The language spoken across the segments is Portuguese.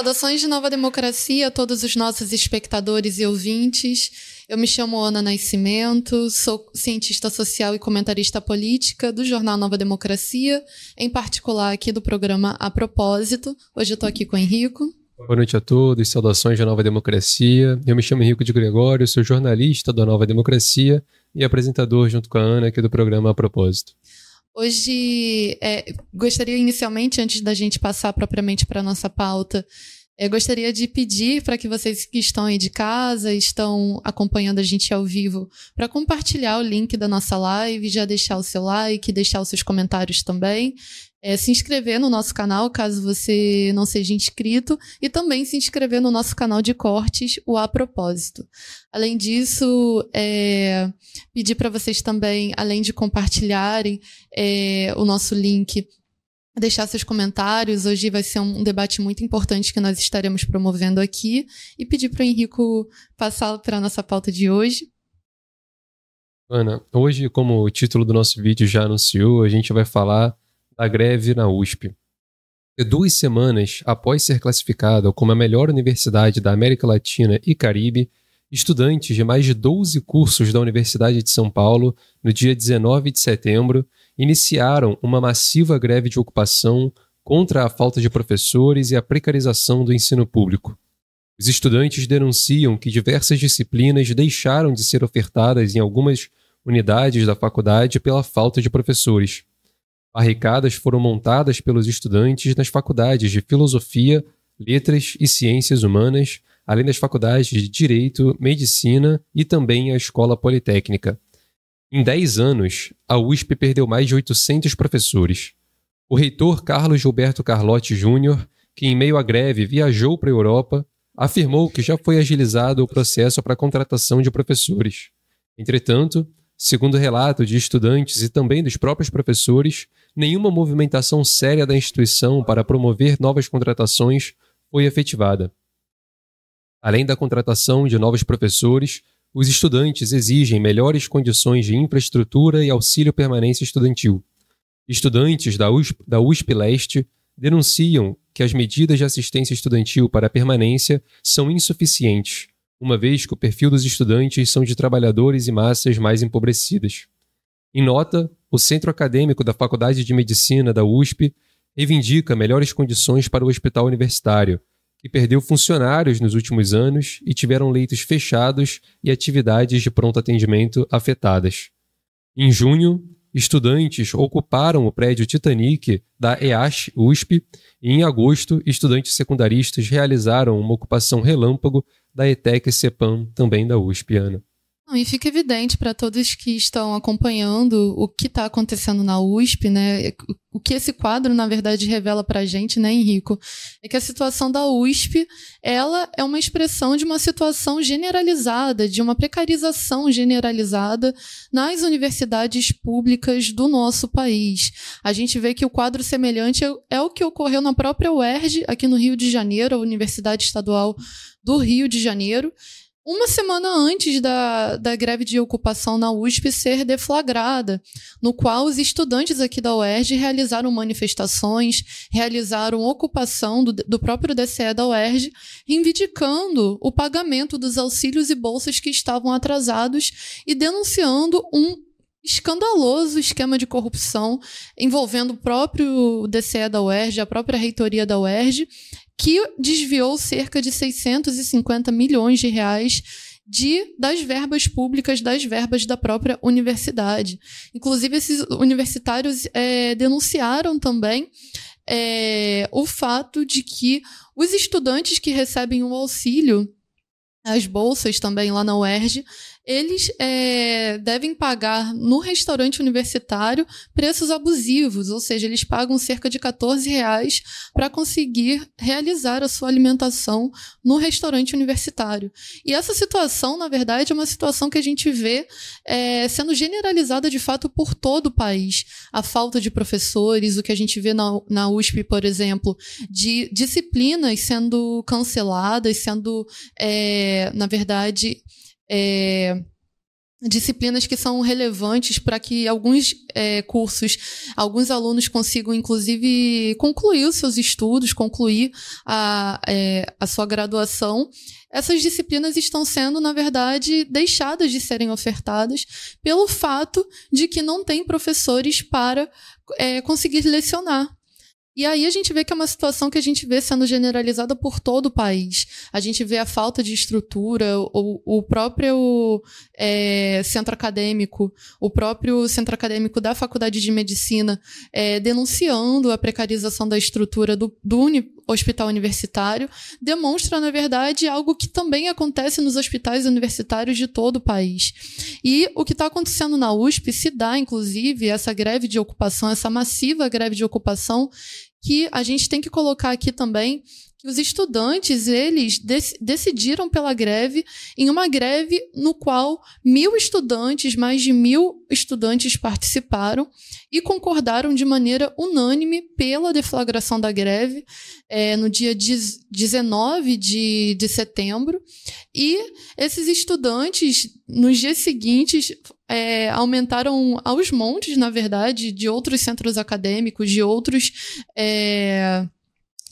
Saudações de Nova Democracia a todos os nossos espectadores e ouvintes. Eu me chamo Ana Nascimento, sou cientista social e comentarista política do jornal Nova Democracia, em particular aqui do programa A Propósito. Hoje eu estou aqui com o Henrico. Boa noite a todos, saudações da Nova Democracia. Eu me chamo Henrico de Gregório, sou jornalista da Nova Democracia e apresentador junto com a Ana aqui do programa A Propósito. Hoje, é, gostaria inicialmente, antes da gente passar propriamente para a nossa pauta, eu gostaria de pedir para que vocês que estão aí de casa, estão acompanhando a gente ao vivo, para compartilhar o link da nossa live, já deixar o seu like, deixar os seus comentários também. É, se inscrever no nosso canal, caso você não seja inscrito, e também se inscrever no nosso canal de cortes, o A Propósito. Além disso, é, pedir para vocês também, além de compartilharem é, o nosso link deixar seus comentários. Hoje vai ser um debate muito importante que nós estaremos promovendo aqui e pedir para o Henrico passar para a nossa pauta de hoje. Ana, hoje, como o título do nosso vídeo já anunciou, a gente vai falar da greve na USP. Duas semanas após ser classificada como a melhor universidade da América Latina e Caribe, estudantes de mais de 12 cursos da Universidade de São Paulo, no dia 19 de setembro, iniciaram uma massiva greve de ocupação contra a falta de professores e a precarização do ensino público. Os estudantes denunciam que diversas disciplinas deixaram de ser ofertadas em algumas unidades da faculdade pela falta de professores. Barricadas foram montadas pelos estudantes nas faculdades de Filosofia, Letras e Ciências Humanas, além das faculdades de Direito, Medicina e também a Escola Politécnica. Em 10 anos, a USP perdeu mais de 800 professores. O reitor Carlos Gilberto Carlotti Júnior, que em meio à greve viajou para a Europa, afirmou que já foi agilizado o processo para a contratação de professores. Entretanto, segundo relato de estudantes e também dos próprios professores, nenhuma movimentação séria da instituição para promover novas contratações foi efetivada. Além da contratação de novos professores, os estudantes exigem melhores condições de infraestrutura e auxílio permanência estudantil. Estudantes da USP, da USP Leste denunciam que as medidas de assistência estudantil para a permanência são insuficientes, uma vez que o perfil dos estudantes são de trabalhadores e massas mais empobrecidas. Em nota, o Centro Acadêmico da Faculdade de Medicina da USP reivindica melhores condições para o hospital universitário, que perdeu funcionários nos últimos anos e tiveram leitos fechados e atividades de pronto atendimento afetadas. Em junho, estudantes ocuparam o prédio Titanic da EASH USP e em agosto, estudantes secundaristas realizaram uma ocupação relâmpago da ETEC CEPAM, também da USP, Ana. E fica evidente para todos que estão acompanhando o que está acontecendo na USP, né? O que esse quadro, na verdade, revela para a gente, né, Henrico? É que a situação da USP, ela é uma expressão de uma situação generalizada, de uma precarização generalizada nas universidades públicas do nosso país. A gente vê que o quadro semelhante é o que ocorreu na própria UERJ, aqui no Rio de Janeiro, a Universidade Estadual do Rio de Janeiro, uma semana antes da, da greve de ocupação na USP ser deflagrada, no qual os estudantes aqui da UERJ realizaram manifestações, realizaram ocupação do, do próprio DCE da UERJ, reivindicando o pagamento dos auxílios e bolsas que estavam atrasados e denunciando um escandaloso esquema de corrupção envolvendo o próprio DCE da UERJ, a própria reitoria da UERJ, que desviou cerca de 650 milhões de reais de, das verbas públicas, das verbas da própria universidade. Inclusive, esses universitários é, denunciaram também é, o fato de que os estudantes que recebem o auxílio, as bolsas também lá na UERJ, eles é, devem pagar no restaurante universitário preços abusivos, ou seja, eles pagam cerca de 14 reais para conseguir realizar a sua alimentação no restaurante universitário. E essa situação, na verdade, é uma situação que a gente vê é, sendo generalizada de fato por todo o país. A falta de professores, o que a gente vê na, na USP, por exemplo, de disciplinas sendo canceladas, sendo, é, na verdade, é, disciplinas que são relevantes para que alguns é, cursos, alguns alunos consigam, inclusive, concluir os seus estudos, concluir a, é, a sua graduação. Essas disciplinas estão sendo, na verdade, deixadas de serem ofertadas pelo fato de que não tem professores para é, conseguir lecionar. E aí a gente vê que é uma situação que a gente vê sendo generalizada por todo o país. A gente vê a falta de estrutura, o, o próprio é, centro acadêmico, o próprio centro acadêmico da Faculdade de Medicina é, denunciando a precarização da estrutura do, do uni, hospital universitário, demonstra, na verdade, algo que também acontece nos hospitais universitários de todo o país. E o que está acontecendo na USP se dá, inclusive, essa greve de ocupação, essa massiva greve de ocupação que a gente tem que colocar aqui também que os estudantes eles dec decidiram pela greve em uma greve no qual mil estudantes, mais de mil estudantes participaram e concordaram de maneira unânime pela deflagração da greve é, no dia 19 de, de setembro. E esses estudantes, nos dias seguintes, é, aumentaram aos montes, na verdade, de outros centros acadêmicos, de outros. É,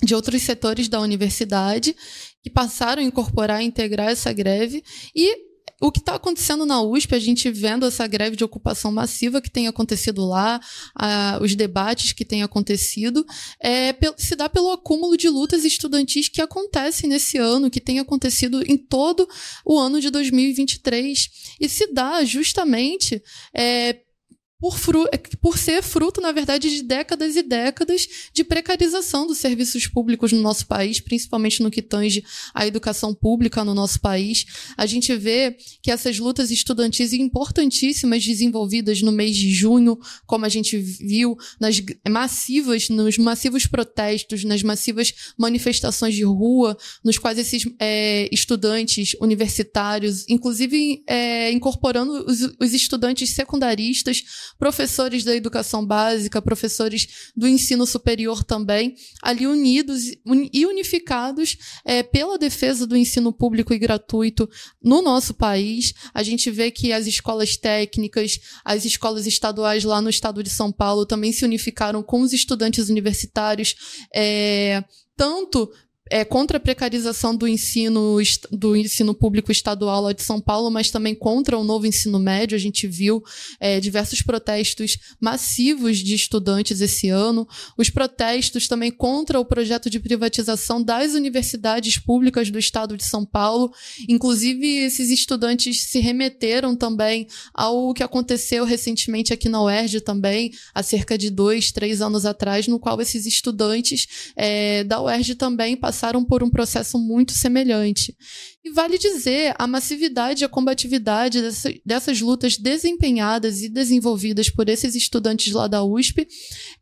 de outros setores da universidade que passaram a incorporar, a integrar essa greve e o que está acontecendo na USP, a gente vendo essa greve de ocupação massiva que tem acontecido lá, a, os debates que têm acontecido, é, se dá pelo acúmulo de lutas estudantis que acontecem nesse ano, que tem acontecido em todo o ano de 2023. E se dá justamente é, por, fru é por ser fruto, na verdade, de décadas e décadas de precarização dos serviços públicos no nosso país, principalmente no que tange à educação pública no nosso país. A gente vê que essas lutas estudantis importantíssimas desenvolvidas no mês de junho, como a gente viu nas massivas, nos massivos protestos, nas massivas manifestações de rua, nos quais esses é, estudantes universitários, inclusive é, incorporando os, os estudantes secundaristas, professores da educação básica, professores do ensino superior também, ali unidos e unificados é, pela defesa do ensino público e gratuito no nosso país. A gente vê que as escolas técnicas, as escolas estaduais lá no estado de São Paulo também se unificaram com os estudantes universitários. É, tanto é, contra a precarização do ensino, do ensino público estadual lá de São Paulo, mas também contra o novo ensino médio. A gente viu é, diversos protestos massivos de estudantes esse ano, os protestos também contra o projeto de privatização das universidades públicas do estado de São Paulo. Inclusive, esses estudantes se remeteram também ao que aconteceu recentemente aqui na UERJ também, há cerca de dois, três anos atrás, no qual esses estudantes é, da UERJ também passaram passaram por um processo muito semelhante. E vale dizer, a massividade e a combatividade dessa, dessas lutas desempenhadas e desenvolvidas por esses estudantes lá da USP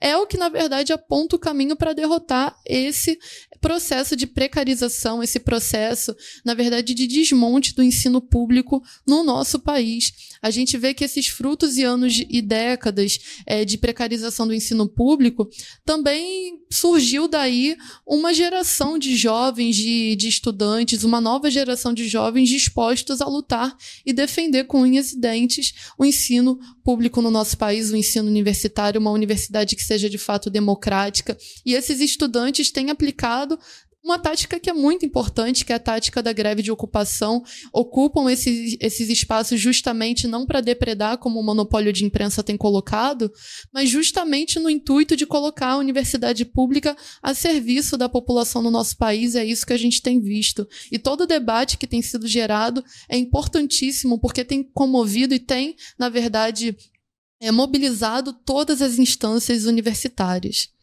é o que, na verdade, aponta o caminho para derrotar esse processo de precarização, esse processo, na verdade, de desmonte do ensino público no nosso país. A gente vê que esses frutos e anos e décadas é, de precarização do ensino público também surgiu daí uma geração de jovens, de, de estudantes, uma nova geração de jovens dispostos a lutar e defender com unhas e dentes o ensino público no nosso país, o ensino universitário, uma universidade que seja de fato democrática. E esses estudantes têm aplicado uma tática que é muito importante, que é a tática da greve de ocupação, ocupam esses, esses espaços justamente não para depredar, como o monopólio de imprensa tem colocado, mas justamente no intuito de colocar a universidade pública a serviço da população no nosso país. É isso que a gente tem visto. E todo o debate que tem sido gerado é importantíssimo, porque tem comovido e tem, na verdade, é, mobilizado todas as instâncias universitárias.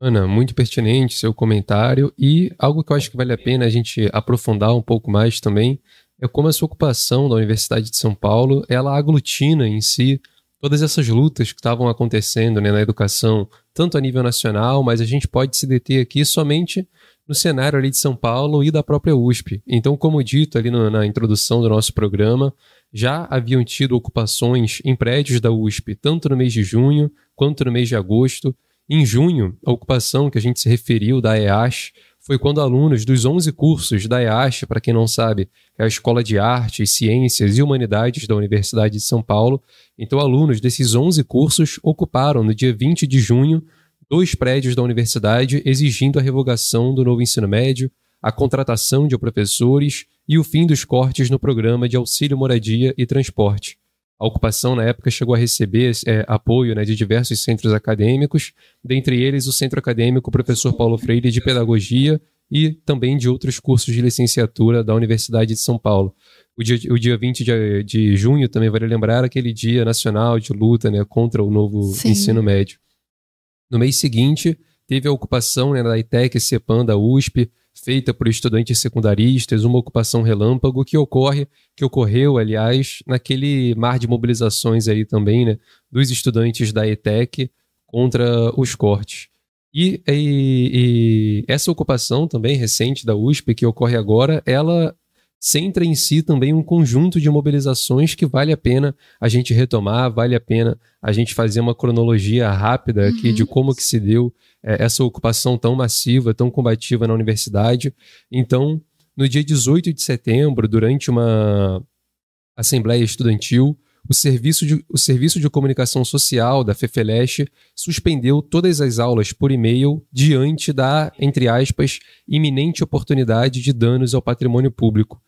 Ana, muito pertinente seu comentário e algo que eu acho que vale a pena a gente aprofundar um pouco mais também é como essa ocupação da Universidade de São Paulo, ela aglutina em si todas essas lutas que estavam acontecendo né, na educação, tanto a nível nacional, mas a gente pode se deter aqui somente no cenário ali de São Paulo e da própria USP. Então, como dito ali no, na introdução do nosso programa, já haviam tido ocupações em prédios da USP, tanto no mês de junho quanto no mês de agosto, em junho, a ocupação que a gente se referiu da EASH foi quando alunos dos 11 cursos da EASH, para quem não sabe, é a Escola de Artes, Ciências e Humanidades da Universidade de São Paulo, então alunos desses 11 cursos ocuparam no dia 20 de junho dois prédios da universidade exigindo a revogação do novo ensino médio, a contratação de professores e o fim dos cortes no programa de auxílio moradia e transporte. A ocupação, na época, chegou a receber é, apoio né, de diversos centros acadêmicos, dentre eles o Centro Acadêmico Professor Paulo Freire de Pedagogia e também de outros cursos de licenciatura da Universidade de São Paulo. O dia, o dia 20 de, de junho também vale lembrar aquele dia nacional de luta né, contra o novo Sim. ensino médio. No mês seguinte, teve a ocupação né, da ITEC, CEPAM, da USP, feita por estudantes secundaristas, uma ocupação relâmpago que ocorre, que ocorreu, aliás, naquele mar de mobilizações aí também, né, dos estudantes da ETEC contra os cortes. E, e, e, essa ocupação também recente da USP, que ocorre agora, ela centra em si também um conjunto de mobilizações que vale a pena a gente retomar, vale a pena a gente fazer uma cronologia rápida aqui uhum. de como que se deu é, essa ocupação tão massiva, tão combativa na universidade. Então, no dia 18 de setembro, durante uma assembleia estudantil, o serviço, de, o serviço de comunicação social da FEFELESH suspendeu todas as aulas por e-mail diante da, entre aspas, iminente oportunidade de danos ao patrimônio público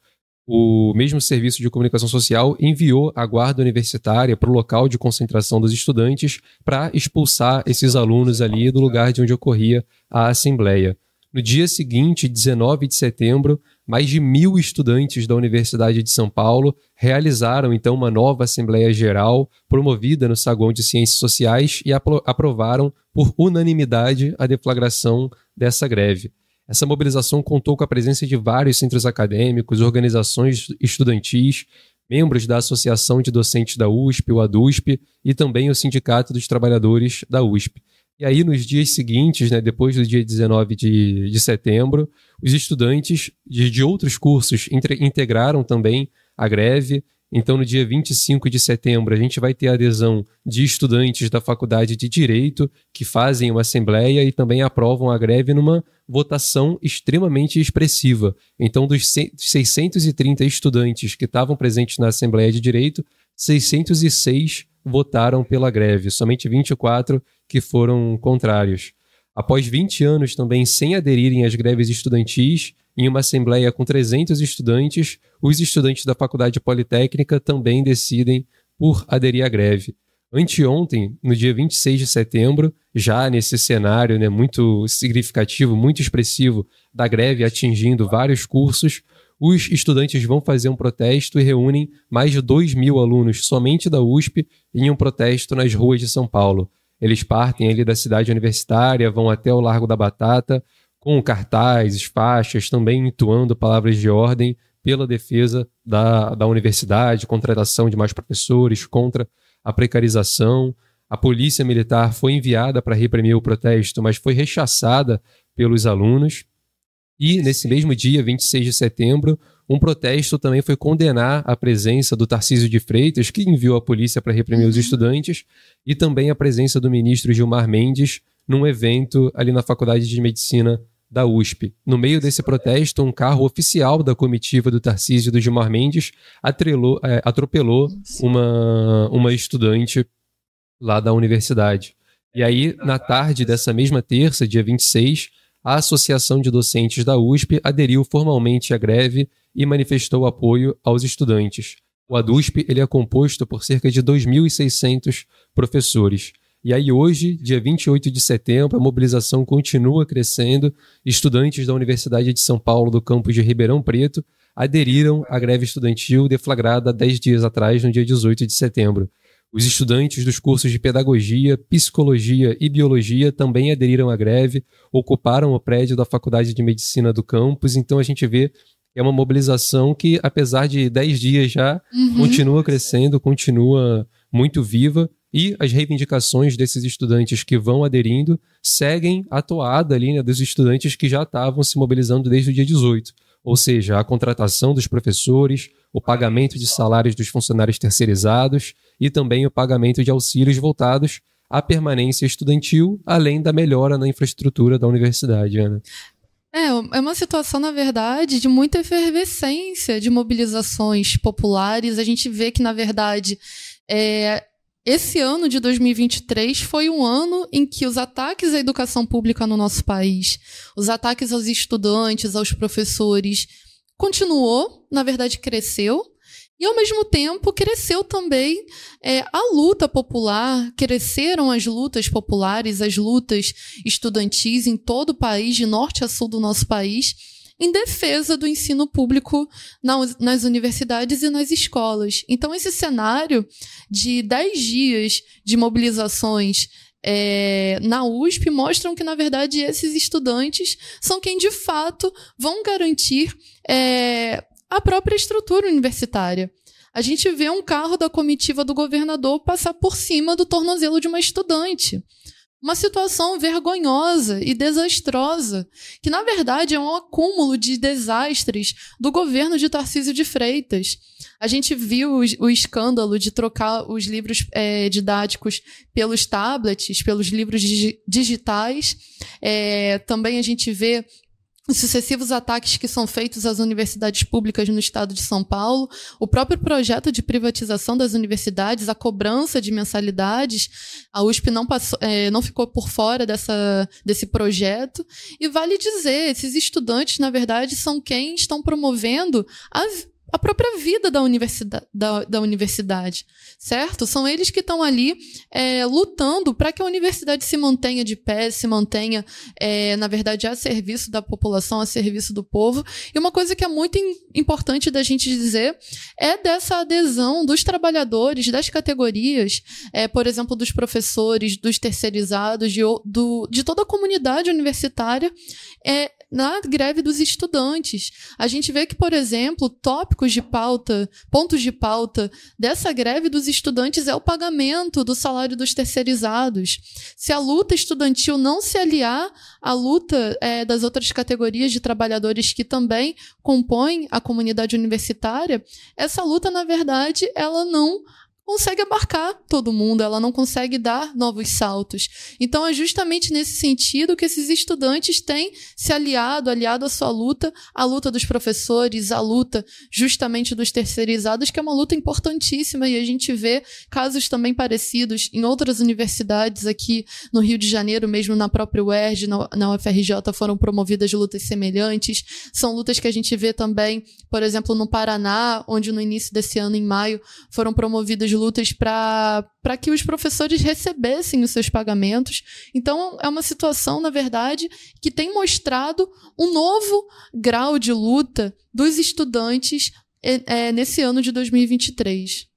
o mesmo serviço de comunicação social enviou a guarda universitária para o local de concentração dos estudantes para expulsar esses alunos ali do lugar de onde ocorria a assembleia. No dia seguinte, 19 de setembro, mais de mil estudantes da Universidade de São Paulo realizaram então uma nova Assembleia Geral promovida no Saguão de Ciências Sociais e aprovaram por unanimidade a deflagração dessa greve. Essa mobilização contou com a presença de vários centros acadêmicos, organizações estudantis, membros da Associação de Docentes da USP, o ADUSP, e também o Sindicato dos Trabalhadores da USP. E aí, nos dias seguintes, né, depois do dia 19 de, de setembro, os estudantes de, de outros cursos integraram também a greve então, no dia 25 de setembro, a gente vai ter a adesão de estudantes da Faculdade de Direito que fazem uma assembleia e também aprovam a greve numa votação extremamente expressiva. Então, dos 630 estudantes que estavam presentes na Assembleia de Direito, 606 votaram pela greve, somente 24 que foram contrários. Após 20 anos também sem aderirem às greves estudantis, em uma assembleia com 300 estudantes, os estudantes da Faculdade Politécnica também decidem por aderir à greve. Anteontem, no dia 26 de setembro, já nesse cenário né, muito significativo, muito expressivo da greve atingindo vários cursos, os estudantes vão fazer um protesto e reúnem mais de 2 mil alunos somente da USP em um protesto nas ruas de São Paulo. Eles partem ali da cidade universitária, vão até o Largo da Batata, com cartazes, faixas, também entoando palavras de ordem pela defesa da, da universidade, contratação de mais professores, contra a precarização. A polícia militar foi enviada para reprimir o protesto, mas foi rechaçada pelos alunos. E nesse mesmo dia, 26 de setembro, um protesto também foi condenar a presença do Tarcísio de Freitas, que enviou a polícia para reprimir os uhum. estudantes, e também a presença do ministro Gilmar Mendes num evento ali na Faculdade de Medicina da USP. No meio desse protesto, um carro oficial da comitiva do Tarcísio do Gilmar Mendes atrelou, é, atropelou uma, uma estudante lá da universidade. E aí, na tarde dessa mesma terça, dia 26, a Associação de Docentes da USP aderiu formalmente à greve e manifestou apoio aos estudantes. O ADUSP ele é composto por cerca de 2.600 professores. E aí, hoje, dia 28 de setembro, a mobilização continua crescendo. Estudantes da Universidade de São Paulo, do campus de Ribeirão Preto, aderiram à greve estudantil deflagrada 10 dias atrás, no dia 18 de setembro. Os estudantes dos cursos de Pedagogia, Psicologia e Biologia também aderiram à greve, ocuparam o prédio da Faculdade de Medicina do campus, então a gente vê que é uma mobilização que, apesar de 10 dias já, uhum. continua crescendo, continua muito viva e as reivindicações desses estudantes que vão aderindo seguem a toada ali né, dos estudantes que já estavam se mobilizando desde o dia 18. Ou seja, a contratação dos professores, o pagamento de salários dos funcionários terceirizados e também o pagamento de auxílios voltados à permanência estudantil, além da melhora na infraestrutura da universidade, Ana. É, é uma situação, na verdade, de muita efervescência de mobilizações populares. A gente vê que, na verdade, é, esse ano de 2023 foi um ano em que os ataques à educação pública no nosso país, os ataques aos estudantes, aos professores, continuou, na verdade, cresceu. E, ao mesmo tempo, cresceu também é, a luta popular, cresceram as lutas populares, as lutas estudantis em todo o país, de norte a sul do nosso país, em defesa do ensino público nas universidades e nas escolas. Então, esse cenário de 10 dias de mobilizações é, na USP mostram que, na verdade, esses estudantes são quem, de fato, vão garantir é, a própria estrutura universitária. A gente vê um carro da comitiva do governador passar por cima do tornozelo de uma estudante. Uma situação vergonhosa e desastrosa, que na verdade é um acúmulo de desastres do governo de Tarcísio de Freitas. A gente viu o, escândalo de trocar os livros é, didáticos pelos tablets, pelos livros dig digitais. É, também a gente vê os sucessivos ataques que são feitos às universidades públicas no estado de São Paulo, o próprio projeto de privatização das universidades, a cobrança de mensalidades, a USP não, passou, é, não ficou por fora dessa, desse projeto. E vale dizer, esses estudantes, na verdade, são quem estão promovendo a a própria vida da universidade, da, da universidade certo? São eles que estão ali é, lutando para que a universidade se mantenha de pé, se mantenha, é, na verdade, a serviço da população, a serviço do povo. E uma coisa que é muito importante da gente dizer é dessa adesão dos trabalhadores, das categorias, é, por exemplo, dos professores, dos terceirizados, de, do, de toda a comunidade universitária, é, na greve dos estudantes. A gente vê que, por exemplo, tópicos de pauta, pontos de pauta dessa greve dos estudantes é o pagamento do salário dos terceirizados. Se a luta estudantil não se aliar à luta é, das outras categorias de trabalhadores que também compõem a comunidade universitária, essa luta, na verdade, ela não consegue abarcar todo mundo, ela não consegue dar novos saltos. Então é justamente nesse sentido que esses estudantes têm se aliado, aliado à sua luta, à luta dos professores, à luta justamente dos terceirizados, que é uma luta importantíssima e a gente vê casos também parecidos em outras universidades aqui no Rio de Janeiro, mesmo na própria UERJ, na, UFRJ foram promovidas lutas semelhantes. São lutas que a gente vê também, por exemplo, no Paraná, onde no início desse ano, em maio, foram promovidas lutas para que os professores recebessem os seus pagamentos. Então, é uma situação, na verdade, que tem mostrado um novo grau de luta dos estudantes é, é nesse ano de 2023.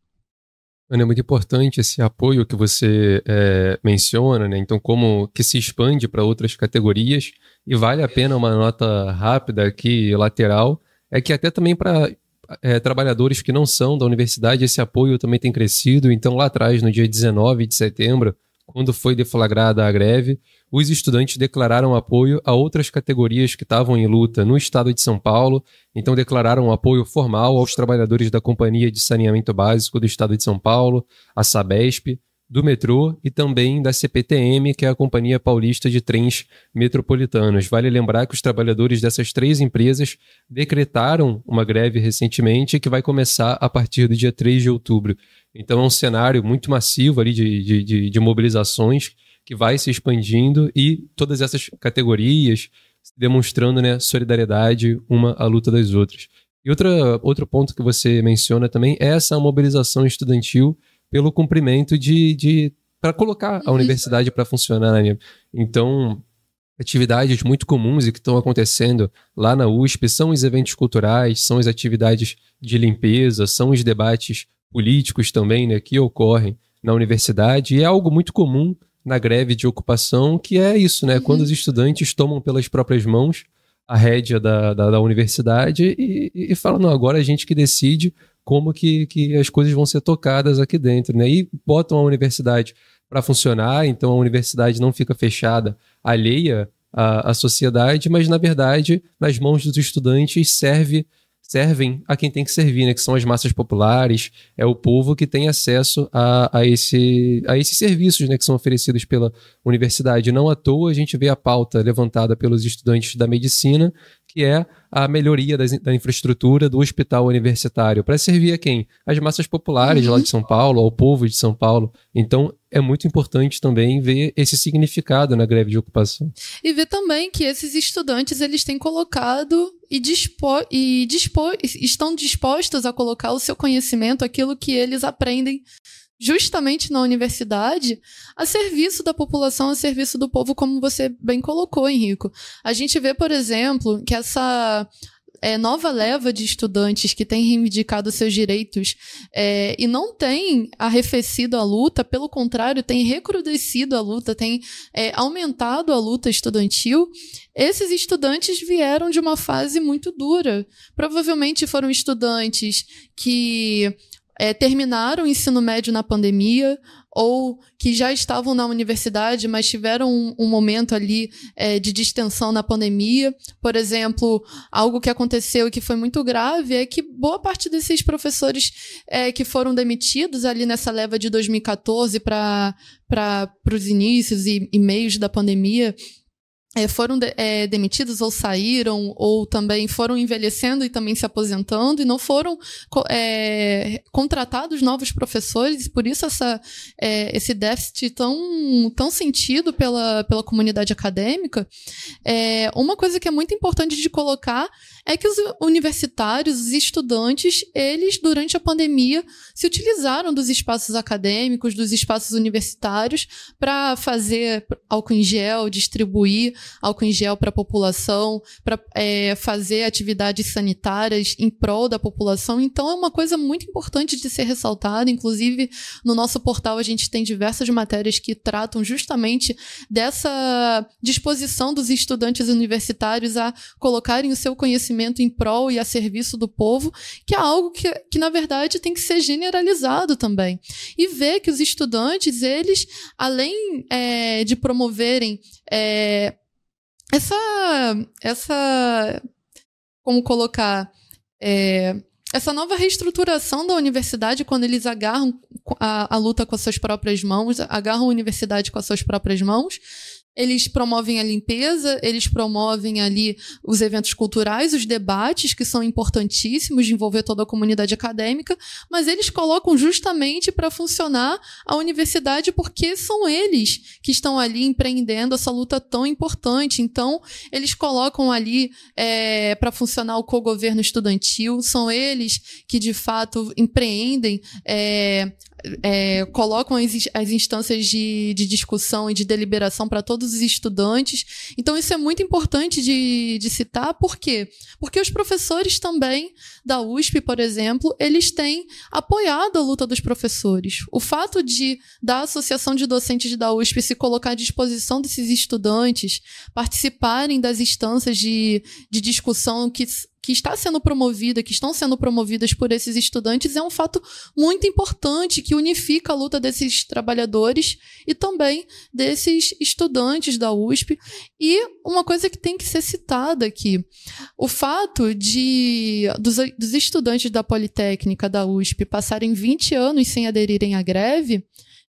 É muito importante esse apoio que você é, menciona, né? Então, como que se expande para outras categorias e vale a pena uma nota rápida aqui, lateral, é que até também para é, trabalhadores que não são da universidade, esse apoio também tem crescido. Então, lá atrás, no dia 19 de setembro, quando foi deflagrada a greve, os estudantes declararam apoio a outras categorias que estavam em luta no estado de São Paulo. Então, declararam apoio formal aos trabalhadores da Companhia de Saneamento Básico do estado de São Paulo, a Sabesp, do metrô e também da CPTM, que é a Companhia Paulista de Trens Metropolitanos. Vale lembrar que os trabalhadores dessas três empresas decretaram uma greve recentemente que vai começar a partir do dia 3 de outubro. Então é um cenário muito massivo ali de, de, de, de mobilizações que vai se expandindo e todas essas categorias demonstrando né, solidariedade uma à luta das outras. E outra, outro ponto que você menciona também é essa mobilização estudantil pelo cumprimento de, de para colocar a universidade para funcionar. Né? Então, atividades muito comuns e que estão acontecendo lá na USP são os eventos culturais, são as atividades de limpeza, são os debates políticos também, né, que ocorrem na universidade e é algo muito comum na greve de ocupação, que é isso, né, uhum. quando os estudantes tomam pelas próprias mãos a rédea da, da, da universidade e, e falam, não, agora a gente que decide como que, que as coisas vão ser tocadas aqui dentro, né? E botam a universidade para funcionar, então a universidade não fica fechada, alheia à, à sociedade, mas na verdade, nas mãos dos estudantes serve servem a quem tem que servir, né? Que são as massas populares, é o povo que tem acesso a, a, esse, a esses serviços, né? Que são oferecidos pela universidade. Não à toa a gente vê a pauta levantada pelos estudantes da medicina, que é a melhoria das, da infraestrutura do hospital universitário. Para servir a quem? As massas populares uhum. lá de São Paulo, ao povo de São Paulo. Então, é muito importante também ver esse significado na greve de ocupação. E ver também que esses estudantes eles têm colocado e, dispo, e dispo, estão dispostos a colocar o seu conhecimento, aquilo que eles aprendem justamente na universidade, a serviço da população, a serviço do povo, como você bem colocou, Henrico. A gente vê, por exemplo, que essa é, nova leva de estudantes que tem reivindicado seus direitos é, e não tem arrefecido a luta, pelo contrário, tem recrudescido a luta, tem é, aumentado a luta estudantil, esses estudantes vieram de uma fase muito dura. Provavelmente foram estudantes que é, terminaram o ensino médio na pandemia ou que já estavam na universidade, mas tiveram um, um momento ali é, de distensão na pandemia. Por exemplo, algo que aconteceu e que foi muito grave é que boa parte desses professores é, que foram demitidos ali nessa leva de 2014 para os inícios e, e meios da pandemia é, foram de, é, demitidos ou saíram, ou também foram envelhecendo e também se aposentando, e não foram é, contratados novos professores, por isso essa, é, esse déficit tão, tão sentido pela, pela comunidade acadêmica. É, uma coisa que é muito importante de colocar é que os universitários, os estudantes, eles, durante a pandemia, se utilizaram dos espaços acadêmicos, dos espaços universitários, para fazer álcool em gel, distribuir álcool em gel para a população, para é, fazer atividades sanitárias em prol da população. Então, é uma coisa muito importante de ser ressaltada. Inclusive, no nosso portal, a gente tem diversas matérias que tratam justamente dessa disposição dos estudantes universitários a colocarem o seu conhecimento em prol e a serviço do povo, que é algo que, que na verdade, tem que ser generalizado também. E ver que os estudantes, eles, além é, de promoverem é, essa, essa, como colocar, é, essa nova reestruturação da universidade, quando eles agarram a, a luta com as suas próprias mãos, agarram a universidade com as suas próprias mãos, eles promovem a limpeza, eles promovem ali os eventos culturais, os debates, que são importantíssimos de envolver toda a comunidade acadêmica, mas eles colocam justamente para funcionar a universidade porque são eles que estão ali empreendendo essa luta tão importante. Então, eles colocam ali é, para funcionar o co-governo estudantil, são eles que de fato empreendem é, é, colocam as, as instâncias de, de, discussão e de deliberação para todos os estudantes. Então, isso é muito importante de, de, citar, por quê? Porque os professores também da USP, por exemplo, eles têm apoiado a luta dos professores. O fato de da Associação de Docentes da USP se colocar à disposição desses estudantes participarem das instâncias de, de discussão que que está sendo promovida, que estão sendo promovidas por esses estudantes, é um fato muito importante que unifica a luta desses trabalhadores e também desses estudantes da USP. E uma coisa que tem que ser citada aqui: o fato de dos, dos estudantes da Politécnica da USP passarem 20 anos sem aderirem à greve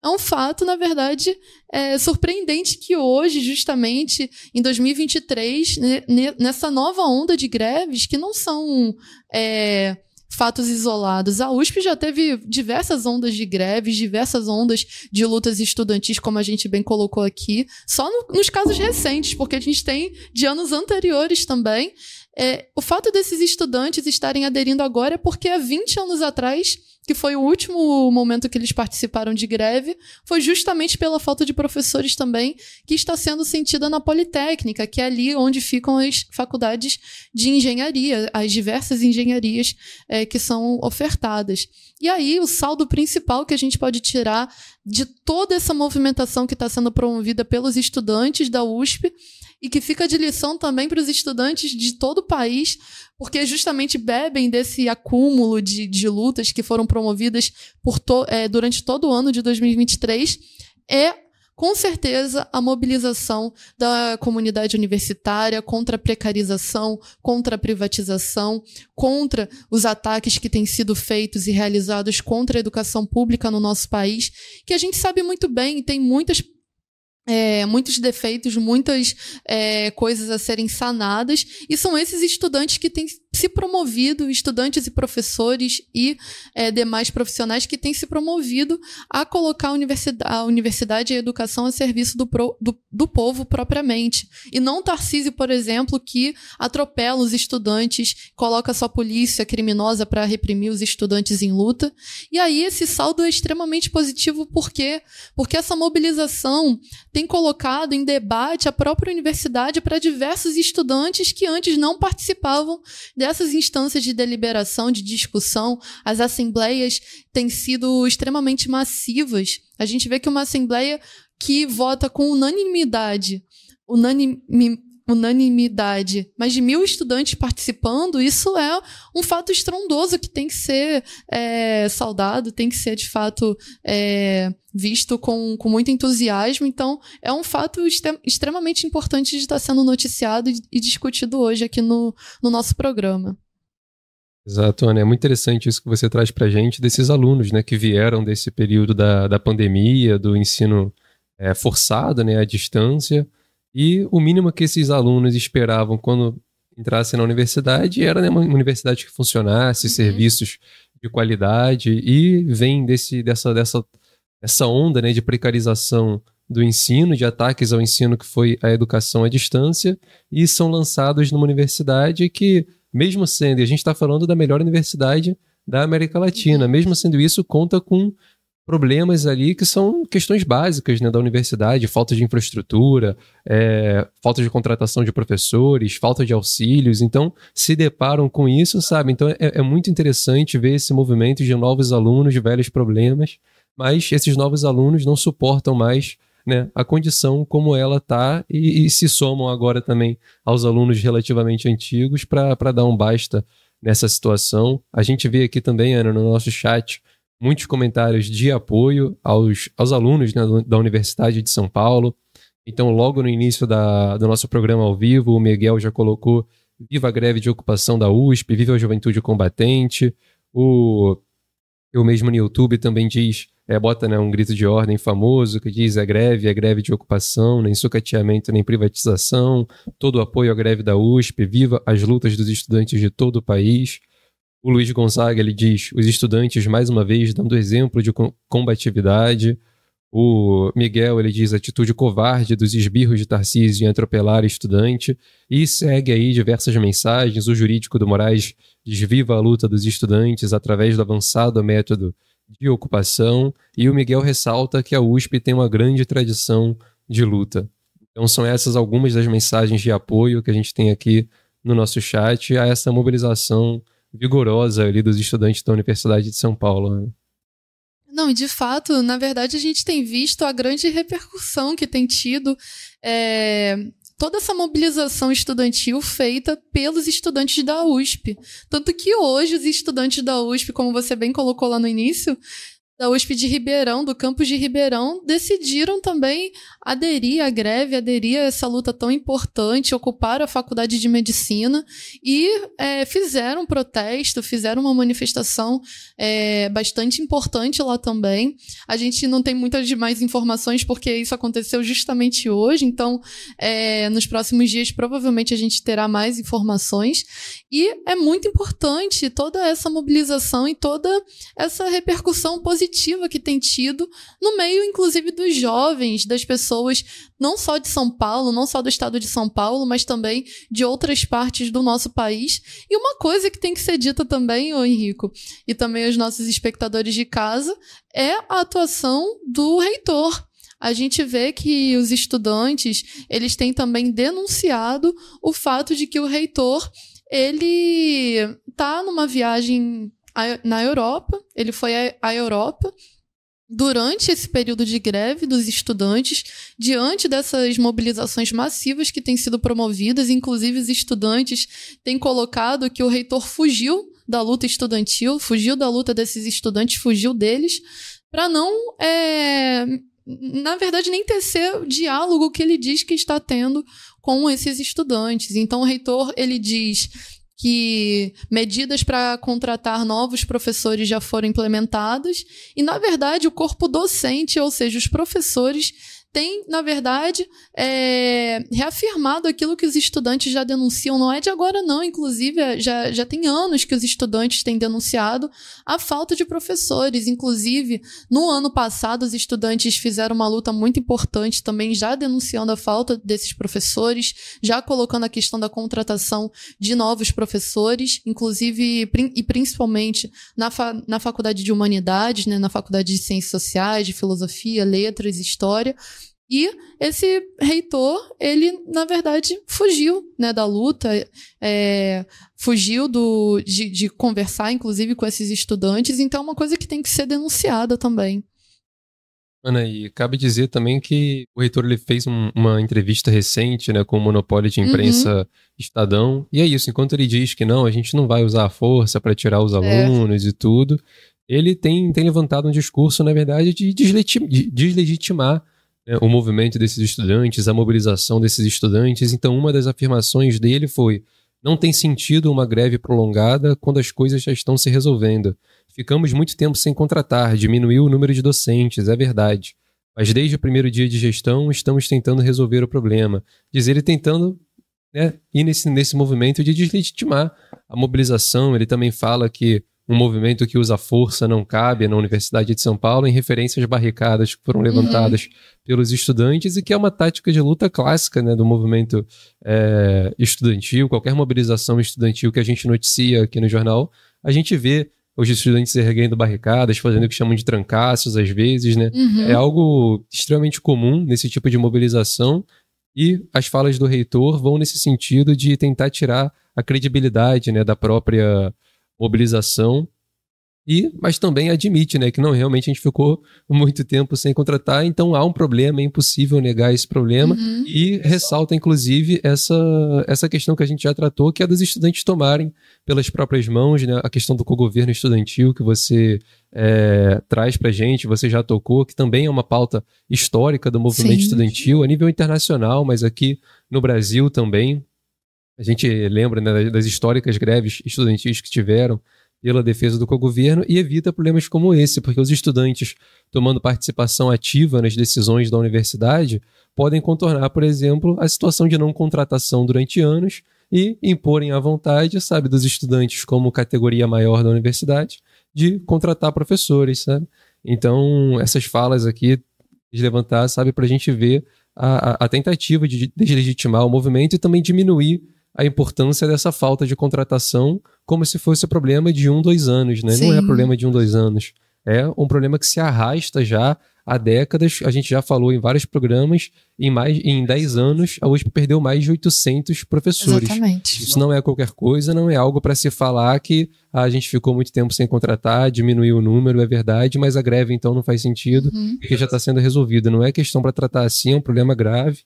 é um fato, na verdade, é, surpreendente que hoje, justamente em 2023, né, nessa nova onda de greves, que não são é, fatos isolados. A USP já teve diversas ondas de greves, diversas ondas de lutas estudantis, como a gente bem colocou aqui, só no, nos casos recentes, porque a gente tem de anos anteriores também. É, o fato desses estudantes estarem aderindo agora é porque há 20 anos atrás que foi o último momento que eles participaram de greve, foi justamente pela falta de professores também, que está sendo sentida na Politécnica, que é ali onde ficam as faculdades de engenharia, as diversas engenharias é, que são ofertadas. E aí, o saldo principal que a gente pode tirar de toda essa movimentação que está sendo promovida pelos estudantes da USP e que fica de lição também para os estudantes de todo o país, porque justamente bebem desse acúmulo de, de lutas que foram promovidas por to, é, durante todo o ano de 2023, é com certeza a mobilização da comunidade universitária contra a precarização, contra a privatização, contra os ataques que têm sido feitos e realizados contra a educação pública no nosso país, que a gente sabe muito bem, tem muitas é, muitos defeitos, muitas é, coisas a serem sanadas, e são esses estudantes que têm se promovido, estudantes e professores e é, demais profissionais que têm se promovido a colocar a universidade, a universidade e a educação a serviço do, pro, do, do povo propriamente. E não Tarcísio, por exemplo, que atropela os estudantes, coloca sua polícia criminosa para reprimir os estudantes em luta. E aí esse saldo é extremamente positivo, por quê? Porque essa mobilização tem colocado em debate a própria universidade para diversos estudantes que antes não participavam dessas instâncias de deliberação, de discussão, as assembleias têm sido extremamente massivas. A gente vê que uma assembleia que vota com unanimidade, unanime, unanimidade, mais de mil estudantes participando, isso é um fato estrondoso que tem que ser é, saudado, tem que ser de fato é, visto com, com muito entusiasmo. Então, é um fato extremamente importante de estar sendo noticiado e, discutido hoje aqui no, no nosso programa. Exato, Ana. É muito interessante isso que você traz para gente desses alunos né, que vieram desse período da, da pandemia, do ensino é, forçado né, à distância e o mínimo que esses alunos esperavam quando entrassem na universidade era né, uma universidade que funcionasse, uhum. serviços de qualidade, e vem desse, dessa, dessa, dessa onda né, de precarização do ensino, de ataques ao ensino que foi a educação à distância, e são lançados numa universidade que, mesmo sendo, e a gente está falando da melhor universidade da América Latina, uhum. mesmo sendo isso, conta com problemas ali que são questões básicas né, da universidade, falta de infraestrutura, é, falta de contratação de professores, falta de auxílios, então se deparam com isso, sabe? Então é, é muito interessante ver esse movimento de novos alunos, de velhos problemas, mas esses novos alunos não suportam mais né, a condição como ela está e, e, se somam agora também aos alunos relativamente antigos para dar um basta nessa situação. A gente vê aqui também, Ana, no nosso chat, muitos comentários de apoio aos, aos alunos né, da Universidade de São Paulo. Então, logo no início da, do nosso programa ao vivo, o Miguel já colocou Viva a greve de ocupação da USP, Viva a juventude combatente. O, eu mesmo no YouTube também diz, é, bota né, um grito de ordem famoso que diz a greve, a greve de ocupação, nem sucateamento, nem privatização, todo apoio à greve da USP, viva as lutas dos estudantes de todo o país. O Luiz Gonzaga ele diz: os estudantes, mais uma vez, dando exemplo de combatividade. O Miguel ele diz: atitude covarde dos esbirros de Tarcísio em atropelar estudante. E segue aí diversas mensagens. O jurídico do Moraes diz: viva a luta dos estudantes através do avançado método de ocupação. E o Miguel ressalta que a USP tem uma grande tradição de luta. Então, são essas algumas das mensagens de apoio que a gente tem aqui no nosso chat a essa mobilização vigorosa ali dos estudantes da Universidade de São Paulo. Né? Não, e de fato, na verdade, a gente tem visto a grande repercussão que tem tido é, toda essa mobilização estudantil feita pelos estudantes da USP. Tanto que hoje os estudantes da USP, como você bem colocou lá no início, da USP de Ribeirão, do campus de Ribeirão, decidiram também aderir à greve, aderir a essa luta tão importante, ocupar a faculdade de medicina e é, fizeram um protesto, fizeram uma manifestação é, bastante importante lá também. A gente não tem muitas demais informações porque isso aconteceu justamente hoje, então é, nos próximos dias provavelmente a gente terá mais informações. E é muito importante toda essa mobilização e toda essa repercussão positiva que tem tido no meio, inclusive, dos jovens, das pessoas, não só de São Paulo, não só do estado de São Paulo, mas também de outras partes do nosso país. E uma coisa que tem que ser dita também, ô Henrico, e também aos nossos espectadores de casa, é a atuação do reitor a gente vê que os estudantes, eles têm também denunciado o fato de que o reitor ele tá numa viagem na Europa, ele foi à Europa durante esse período de greve dos estudantes, diante dessas mobilizações massivas que têm sido promovidas, inclusive os estudantes têm colocado que o reitor fugiu da luta estudantil, fugiu da luta desses estudantes, fugiu deles, para não é, na verdade, nem tecer o diálogo que ele diz que está tendo com esses estudantes. Então, o reitor ele diz que medidas para contratar novos professores já foram implementadas e, na verdade, o corpo docente, ou seja, os professores, tem, na verdade, é, reafirmado aquilo que os estudantes já denunciam. Não é de agora, não. Inclusive, já, já tem anos que os estudantes têm denunciado a falta de professores. Inclusive, no ano passado, os estudantes fizeram uma luta muito importante também, já denunciando a falta desses professores, já colocando a questão da contratação de novos professores, inclusive e principalmente na, fa na faculdade de humanidades, né, na faculdade de ciências sociais, de filosofia, letras, história. E esse reitor, ele, na verdade, fugiu né, da luta, é, fugiu do, de, de, conversar, inclusive, com esses estudantes. Então, é uma coisa que tem que ser denunciada também. Ana, e cabe dizer também que o reitor ele fez um, uma entrevista recente né, com o monopólio de imprensa uhum. Estadão. E é isso, enquanto ele diz que não, a gente não vai usar a força para tirar os é. alunos é. e tudo, ele tem, tem levantado um discurso, na verdade, de deslegitimar né, o movimento desses estudantes, a mobilização desses estudantes. Então, uma das afirmações dele foi: não tem sentido uma greve prolongada quando as coisas já estão se resolvendo. Ficamos muito tempo sem contratar, diminuiu o número de docentes, é verdade. Mas desde o primeiro dia de gestão estamos tentando resolver o problema. Diz ele tentando né, ir nesse, nesse movimento de deslegitimar a mobilização. Ele também fala que um movimento que usa força não cabe na Universidade de São Paulo, em referência às barricadas que foram levantadas uhum. pelos estudantes e que é uma tática de luta clássica né, do movimento é, estudantil. Qualquer mobilização estudantil que a gente noticia aqui no jornal, a gente vê os estudantes erguendo barricadas, fazendo o que chamam de trancaços às vezes, né? Uhum. É algo extremamente comum nesse tipo de mobilização e as falas do reitor vão nesse sentido de tentar tirar a credibilidade né, da própria mobilização e, mas também admite, né, que não realmente a gente ficou muito tempo sem contratar, então há um problema, é impossível negar esse problema uhum. e ressalta inclusive essa essa questão que a gente já tratou, que é dos estudantes tomarem pelas próprias mãos, né, a questão do cogoverno estudantil que você é, traz para gente, você já tocou, que também é uma pauta histórica do movimento Sim. estudantil a nível internacional, mas aqui no Brasil também. A gente lembra né, das históricas greves estudantis que tiveram pela defesa do co-governo e evita problemas como esse, porque os estudantes tomando participação ativa nas decisões da universidade podem contornar, por exemplo, a situação de não contratação durante anos e imporem à vontade, sabe, dos estudantes como categoria maior da universidade de contratar professores, sabe? Então, essas falas aqui de levantar, sabe, para a gente ver a, a, a tentativa de deslegitimar o movimento e também diminuir a importância dessa falta de contratação como se fosse problema de um, dois anos, né? Sim. Não é problema de um, dois anos. É um problema que se arrasta já há décadas. A gente já falou em vários programas. Em mais em 10 anos, a USP perdeu mais de 800 professores. Exatamente. Isso não é qualquer coisa, não é algo para se falar que ah, a gente ficou muito tempo sem contratar, diminuiu o número, é verdade, mas a greve então não faz sentido, uhum. porque já está sendo resolvida. Não é questão para tratar assim, é um problema grave,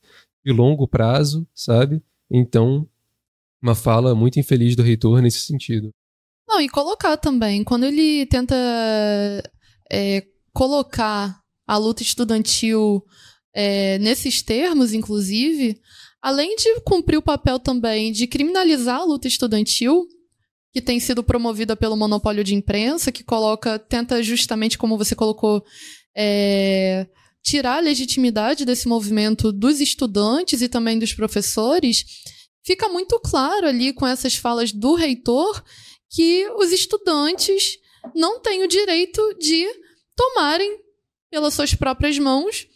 de longo prazo, sabe? Então, uma fala muito infeliz do reitor nesse sentido. Não, e colocar também, quando ele tenta é, colocar a luta estudantil é, nesses termos, inclusive, além de cumprir o papel também de criminalizar a luta estudantil, que tem sido promovida pelo monopólio de imprensa, que coloca, tenta justamente, como você colocou, é, tirar a legitimidade desse movimento dos estudantes e também dos professores, fica muito claro ali com essas falas do reitor que os estudantes não têm o direito de tomarem pelas suas próprias mãos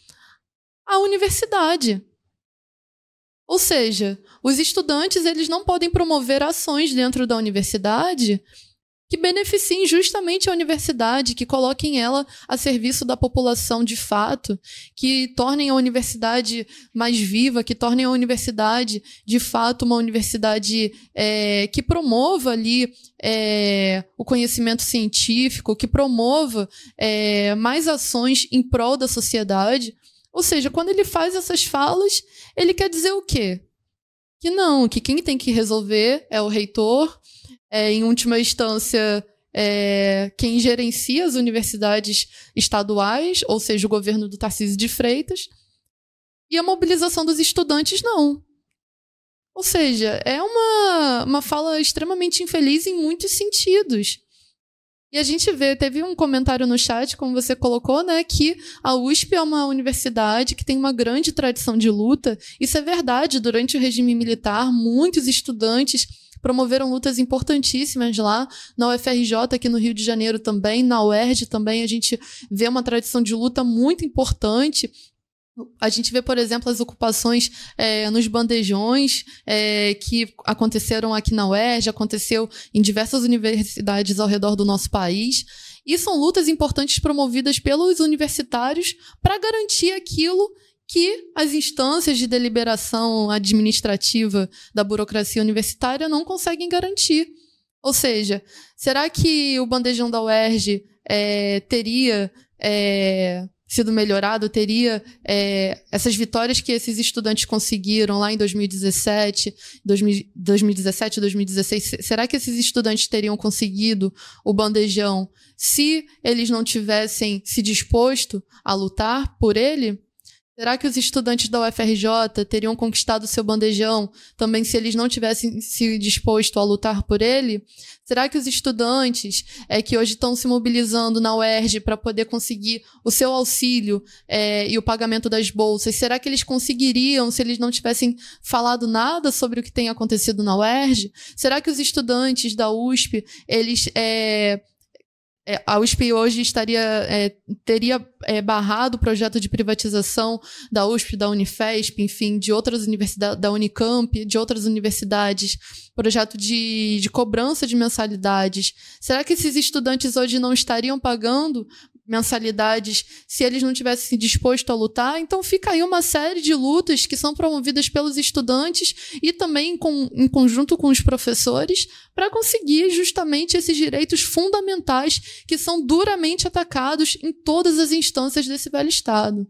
a universidade. Ou seja, os estudantes eles não podem promover ações dentro da universidade que beneficiem justamente a universidade, que coloquem ela a serviço da população de fato, que tornem a universidade mais viva, que tornem a universidade de fato uma universidade é, que promova ali é, o conhecimento científico, que promova é, mais ações em prol da sociedade. Ou seja, quando ele faz essas falas, ele quer dizer o quê? Que não, que quem tem que resolver é o reitor, é, em última instância, é, quem gerencia as universidades estaduais, ou seja, o governo do Tarcísio de Freitas, e a mobilização dos estudantes não. Ou seja, é uma, uma fala extremamente infeliz em muitos sentidos. E a gente vê, teve um comentário no chat, como você colocou, né, que a USP é uma universidade que tem uma grande tradição de luta. Isso é verdade. Durante o regime militar, muitos estudantes promoveram lutas importantíssimas lá, na UFRJ, aqui no Rio de Janeiro também, na UERJ também, a gente vê uma tradição de luta muito importante. A gente vê, por exemplo, as ocupações é, nos bandejões é, que aconteceram aqui na UERJ, aconteceu em diversas universidades ao redor do nosso país. E são lutas importantes promovidas pelos universitários para garantir aquilo que as instâncias de deliberação administrativa da burocracia universitária não conseguem garantir. Ou seja, será que o bandejão da UERJ é, teria é, sido melhorado, teria é, essas vitórias que esses estudantes conseguiram lá em 2017, 2017, 2016, será que esses estudantes teriam conseguido o bandejão se eles não tivessem se disposto a lutar por ele? Será que os estudantes da UFRJ teriam conquistado seu bandejão também se eles não tivessem se disposto a lutar por ele? Será que os estudantes é, que hoje estão se mobilizando na UERJ para poder conseguir o seu auxílio é, e o pagamento das bolsas, será que eles conseguiriam se eles não tivessem falado nada sobre o que tem acontecido na UERJ? Será que os estudantes da USP eles é, é, a USP hoje estaria é, teria é, barrado o projeto de privatização da USP, da Unifesp, enfim, de outras universidades, da Unicamp, de outras universidades, projeto de, de cobrança de mensalidades. Será que esses estudantes hoje não estariam pagando mensalidades se eles não tivessem se disposto a lutar. Então fica aí uma série de lutas que são promovidas pelos estudantes e também com, em conjunto com os professores para conseguir justamente esses direitos fundamentais que são duramente atacados em todas as instâncias desse velho Estado.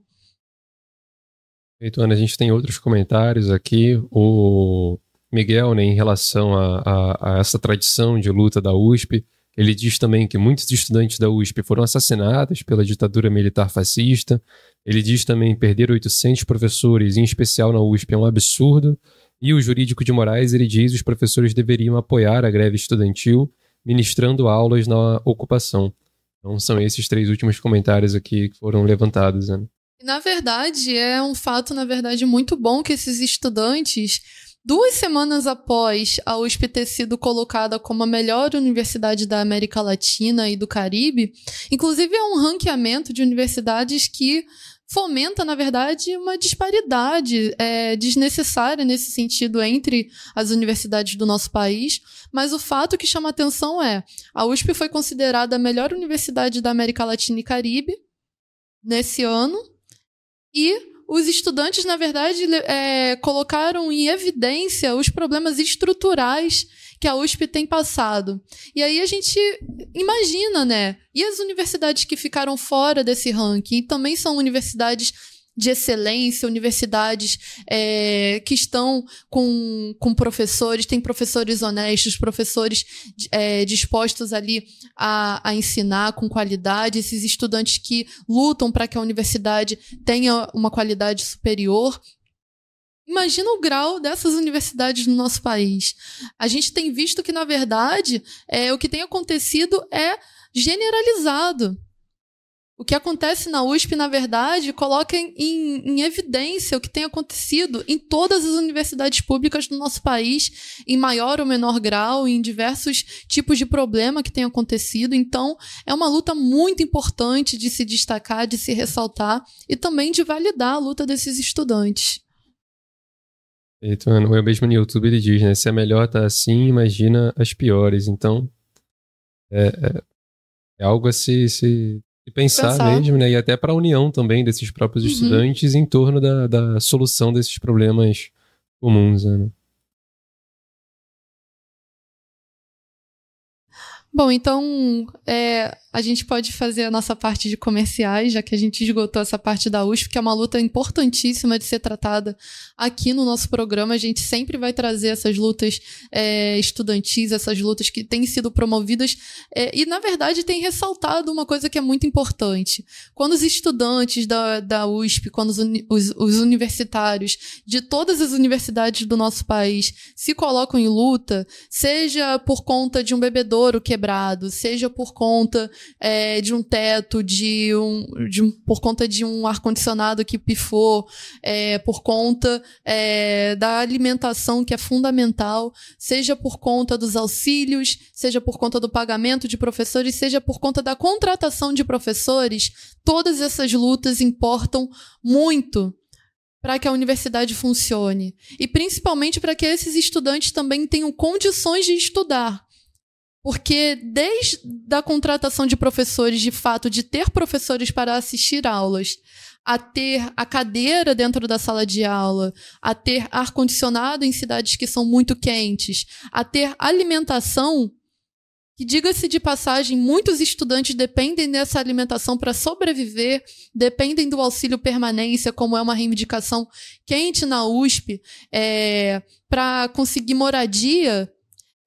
Feito, Ana, a gente tem outros comentários aqui. O Miguel, né, em relação a, a, a essa tradição de luta da USP, ele diz também que muitos estudantes da USP foram assassinados pela ditadura militar fascista. Ele diz também perder 800 professores, em especial na USP, é um absurdo. E o jurídico de Moraes, ele diz os professores deveriam apoiar a greve estudantil, ministrando aulas na ocupação. Então são esses três últimos comentários aqui que foram levantados, Ana. Na verdade, é um fato, na verdade, muito bom que esses estudantes Duas semanas após a USP ter sido colocada como a melhor universidade da América Latina e do Caribe, inclusive é um ranqueamento de universidades que fomenta, na verdade, uma disparidade é, desnecessária nesse sentido entre as universidades do nosso país. Mas o fato que chama atenção é a USP foi considerada a melhor universidade da América Latina e Caribe nesse ano e os estudantes, na verdade, é, colocaram em evidência os problemas estruturais que a USP tem passado. E aí a gente imagina, né? E as universidades que ficaram fora desse ranking também são universidades de excelência, universidades é, que estão com, com professores, tem professores honestos, professores é, dispostos ali a, a ensinar com qualidade, esses estudantes que lutam para que a universidade tenha uma qualidade superior. Imagina o grau dessas universidades no nosso país. A gente tem visto que, na verdade, é, o que tem acontecido é generalizado. O que acontece na USP, na verdade, coloca em, em, evidência o que tem acontecido em todas as universidades públicas do nosso país, em maior ou menor grau, em diversos tipos de problema que tem acontecido. Então, é uma luta muito importante de se destacar, de se ressaltar e também de validar a luta desses estudantes. Eita, mano, o mesmo no YouTube ele diz, né? Se é melhor tá assim, imagina as piores. Então, é, é, é algo a se, se e pensar, pensar, mesmo, né? E até para a união também desses próprios uhum. estudantes em torno da, da solução desses problemas comuns, né? Bom, então é, a gente pode fazer a nossa parte de comerciais, já que a gente esgotou essa parte da USP, que é uma luta importantíssima de ser tratada aqui no nosso programa. A gente sempre vai trazer essas lutas é, estudantis, essas lutas que têm sido promovidas é, e, na verdade, tem ressaltado uma coisa que é muito importante. Quando os estudantes da, da USP, quando os, os, os universitários de todas as universidades do nosso país se colocam em luta, seja por conta de um bebedouro quebrado, seja por conta é, de um teto, de um, de um por conta de um ar-condicionado que pifou, é, por conta é, da alimentação que é fundamental, seja por conta dos auxílios, seja por conta do pagamento de professores, seja por conta da contratação de professores, todas essas lutas importam muito para que a universidade funcione e principalmente para que esses estudantes também tenham condições de estudar. Porque desde a contratação de professores, de fato, de ter professores para assistir aulas, a ter a cadeira dentro da sala de aula, a ter ar-condicionado em cidades que são muito quentes, a ter alimentação, que diga-se de passagem, muitos estudantes dependem dessa alimentação para sobreviver, dependem do auxílio permanência, como é uma reivindicação quente na USP, é, para conseguir moradia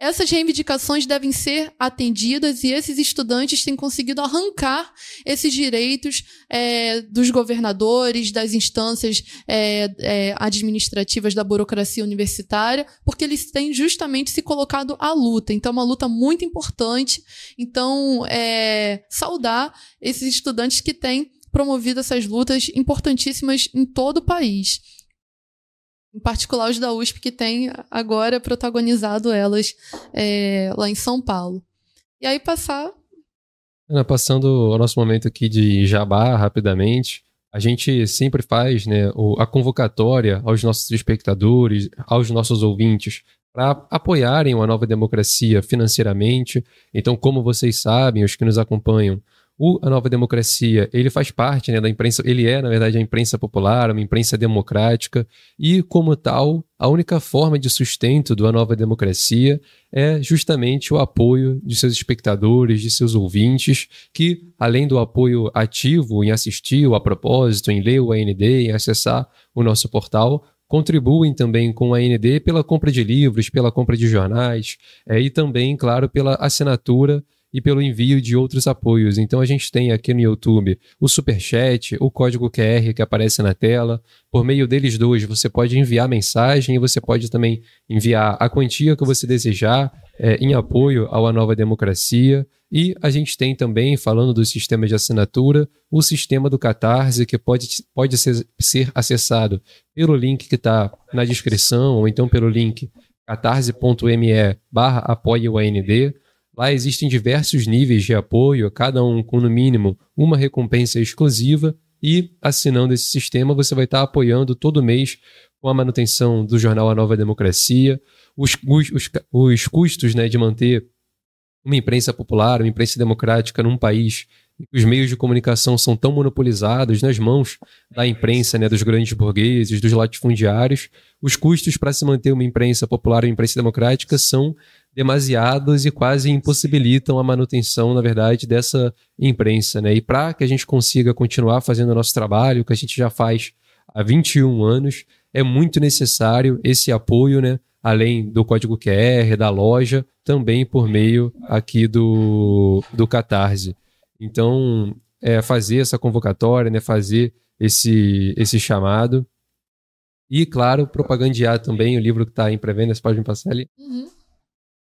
essas reivindicações devem ser atendidas e esses estudantes têm conseguido arrancar esses direitos é, dos governadores, das instâncias é, é, administrativas da burocracia universitária, porque eles têm justamente se colocado à luta. Então, é uma luta muito importante. Então, é, saudar esses estudantes que têm promovido essas lutas importantíssimas em todo o país em particular os da USP, que tem agora protagonizado elas é, lá em São Paulo. E aí passar. Ana, passando ao nosso momento aqui de jabá rapidamente, a gente sempre faz né, a convocatória aos nossos espectadores, aos nossos ouvintes, para apoiarem a nova democracia financeiramente. Então, como vocês sabem, os que nos acompanham, o, a Nova Democracia, ele faz parte né, da imprensa, ele é, na verdade, a imprensa popular, uma imprensa democrática, e, como tal, a única forma de sustento da Nova Democracia é justamente o apoio de seus espectadores, de seus ouvintes, que, além do apoio ativo em assistir o A Propósito, em ler o AND, em acessar o nosso portal, contribuem também com a AND pela compra de livros, pela compra de jornais é, e também, claro, pela assinatura e pelo envio de outros apoios. Então a gente tem aqui no YouTube o Super Chat, o código QR que aparece na tela. Por meio deles dois, você pode enviar mensagem e você pode também enviar a quantia que você desejar é, em apoio à nova democracia. E a gente tem também, falando do sistema de assinatura, o sistema do Catarse, que pode, pode ser, ser acessado pelo link que está na descrição, ou então pelo link catarse.me barra o AND. Lá existem diversos níveis de apoio, cada um com no mínimo uma recompensa exclusiva, e assinando esse sistema você vai estar apoiando todo mês com a manutenção do jornal A Nova Democracia, os, os, os, os custos né, de manter uma imprensa popular, uma imprensa democrática num país os meios de comunicação são tão monopolizados nas mãos da imprensa, né, dos grandes burgueses, dos latifundiários, os custos para se manter uma imprensa popular uma imprensa democrática são demasiados e quase impossibilitam a manutenção, na verdade, dessa imprensa. Né? E para que a gente consiga continuar fazendo o nosso trabalho, que a gente já faz há 21 anos, é muito necessário esse apoio, né? além do código QR, da loja, também por meio aqui do, do Catarse. Então, é, fazer essa convocatória, né, fazer esse, esse chamado. E, claro, propagandear também o livro que está em pré-venda, você pode me passar ali? Uhum.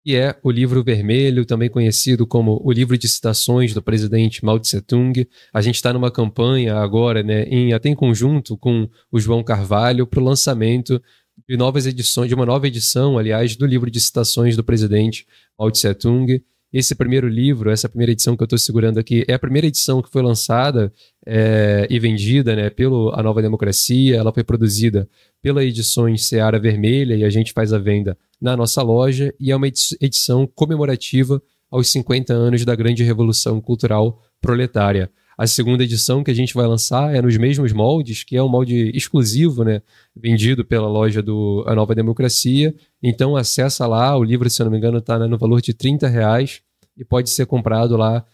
Que é o livro vermelho, também conhecido como o livro de citações do presidente Mao Tse Tung. A gente está numa campanha agora, né, em, até em conjunto com o João Carvalho, para o lançamento de novas edições, de uma nova edição, aliás, do livro de citações do presidente Mao Tse Tung. Esse primeiro livro, essa primeira edição que eu estou segurando aqui, é a primeira edição que foi lançada é, e vendida né, pela A Nova Democracia. Ela foi produzida pela Edições Seara Vermelha e a gente faz a venda na nossa loja. E é uma edição comemorativa aos 50 anos da grande revolução cultural proletária. A segunda edição que a gente vai lançar é nos mesmos moldes, que é um molde exclusivo, né, vendido pela loja do A Nova Democracia. Então acessa lá, o livro, se eu não me engano, está né, no valor de 30 reais. e pode ser comprado lá